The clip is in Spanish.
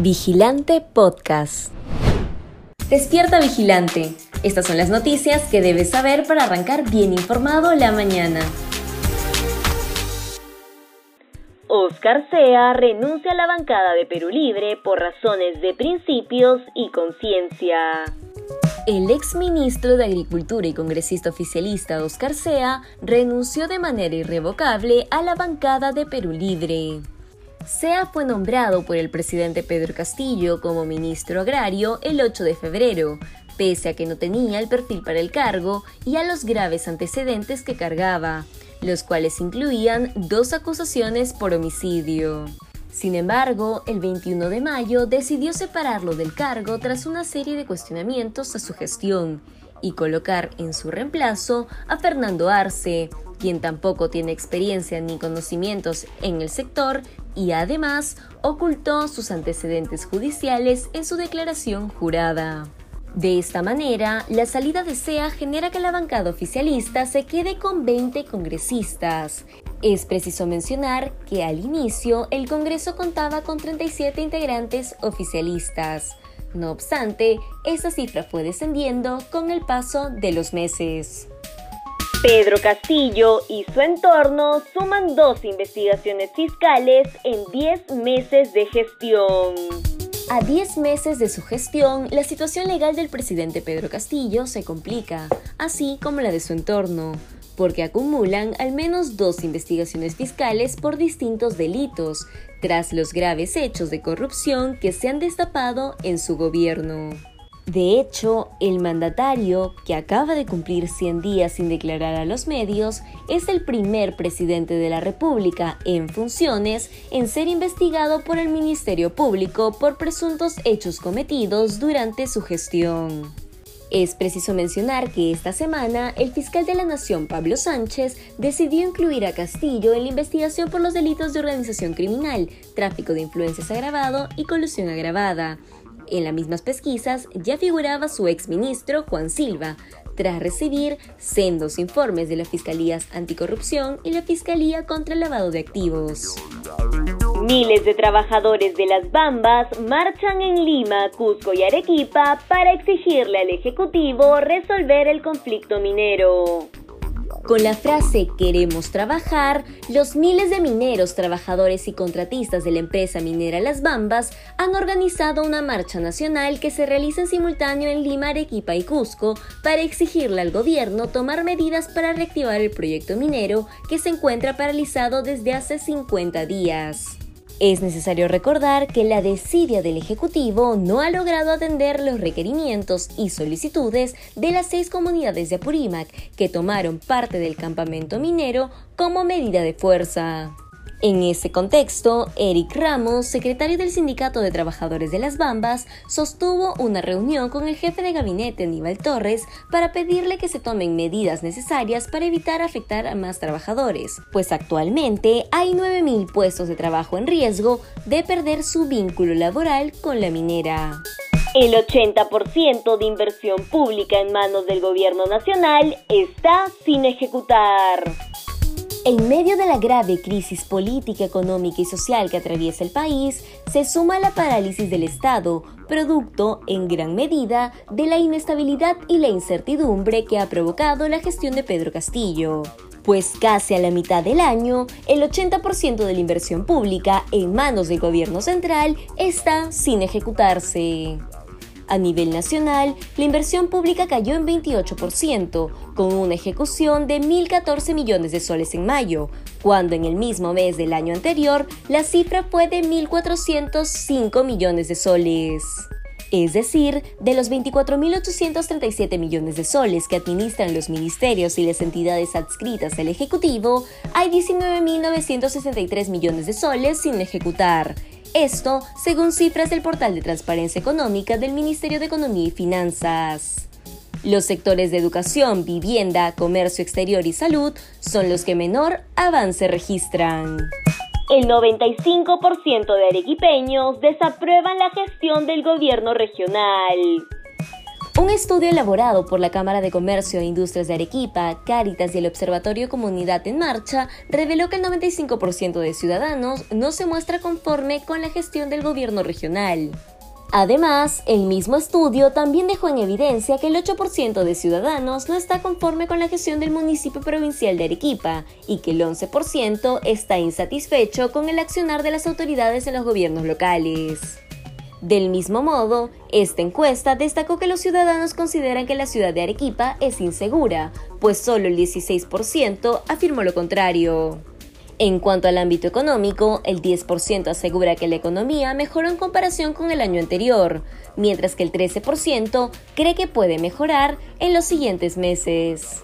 Vigilante Podcast. Despierta Vigilante. Estas son las noticias que debes saber para arrancar bien informado la mañana. Oscar Sea renuncia a la bancada de Perú Libre por razones de principios y conciencia. El ex ministro de Agricultura y congresista oficialista Oscar Sea renunció de manera irrevocable a la bancada de Perú Libre. Sea fue nombrado por el presidente Pedro Castillo como ministro agrario el 8 de febrero, pese a que no tenía el perfil para el cargo y a los graves antecedentes que cargaba, los cuales incluían dos acusaciones por homicidio. Sin embargo, el 21 de mayo decidió separarlo del cargo tras una serie de cuestionamientos a su gestión y colocar en su reemplazo a Fernando Arce, tampoco tiene experiencia ni conocimientos en el sector y además ocultó sus antecedentes judiciales en su declaración jurada. De esta manera, la salida de SEA genera que la bancada oficialista se quede con 20 congresistas. Es preciso mencionar que al inicio el Congreso contaba con 37 integrantes oficialistas. No obstante, esa cifra fue descendiendo con el paso de los meses. Pedro Castillo y su entorno suman dos investigaciones fiscales en 10 meses de gestión. A 10 meses de su gestión, la situación legal del presidente Pedro Castillo se complica, así como la de su entorno, porque acumulan al menos dos investigaciones fiscales por distintos delitos, tras los graves hechos de corrupción que se han destapado en su gobierno. De hecho, el mandatario, que acaba de cumplir 100 días sin declarar a los medios, es el primer presidente de la República en funciones en ser investigado por el Ministerio Público por presuntos hechos cometidos durante su gestión. Es preciso mencionar que esta semana el fiscal de la Nación, Pablo Sánchez, decidió incluir a Castillo en la investigación por los delitos de organización criminal, tráfico de influencias agravado y colusión agravada, en las mismas pesquisas ya figuraba su exministro Juan Silva, tras recibir sendos informes de las Fiscalías Anticorrupción y la Fiscalía contra el Lavado de Activos. Miles de trabajadores de las Bambas marchan en Lima, Cusco y Arequipa para exigirle al Ejecutivo resolver el conflicto minero. Con la frase queremos trabajar, los miles de mineros, trabajadores y contratistas de la empresa minera Las Bambas han organizado una marcha nacional que se realiza en simultáneo en Lima, Arequipa y Cusco para exigirle al gobierno tomar medidas para reactivar el proyecto minero que se encuentra paralizado desde hace 50 días. Es necesario recordar que la desidia del Ejecutivo no ha logrado atender los requerimientos y solicitudes de las seis comunidades de Apurímac que tomaron parte del campamento minero como medida de fuerza. En ese contexto, Eric Ramos, secretario del Sindicato de Trabajadores de las Bambas, sostuvo una reunión con el jefe de gabinete Aníbal Torres para pedirle que se tomen medidas necesarias para evitar afectar a más trabajadores, pues actualmente hay 9.000 puestos de trabajo en riesgo de perder su vínculo laboral con la minera. El 80% de inversión pública en manos del gobierno nacional está sin ejecutar. En medio de la grave crisis política, económica y social que atraviesa el país, se suma la parálisis del Estado, producto en gran medida de la inestabilidad y la incertidumbre que ha provocado la gestión de Pedro Castillo. Pues casi a la mitad del año, el 80% de la inversión pública en manos del gobierno central está sin ejecutarse. A nivel nacional, la inversión pública cayó en 28%, con una ejecución de 1.014 millones de soles en mayo, cuando en el mismo mes del año anterior la cifra fue de 1.405 millones de soles. Es decir, de los 24.837 millones de soles que administran los ministerios y las entidades adscritas al Ejecutivo, hay 19.963 millones de soles sin ejecutar, esto según cifras del portal de transparencia económica del Ministerio de Economía y Finanzas. Los sectores de educación, vivienda, comercio exterior y salud son los que menor avance registran. El 95% de arequipeños desaprueban la gestión del gobierno regional. Un estudio elaborado por la Cámara de Comercio e Industrias de Arequipa, Cáritas y el Observatorio Comunidad en Marcha reveló que el 95% de ciudadanos no se muestra conforme con la gestión del gobierno regional. Además, el mismo estudio también dejó en evidencia que el 8% de ciudadanos no está conforme con la gestión del municipio provincial de Arequipa y que el 11% está insatisfecho con el accionar de las autoridades en los gobiernos locales. Del mismo modo, esta encuesta destacó que los ciudadanos consideran que la ciudad de Arequipa es insegura, pues solo el 16% afirmó lo contrario. En cuanto al ámbito económico, el 10% asegura que la economía mejoró en comparación con el año anterior, mientras que el 13% cree que puede mejorar en los siguientes meses.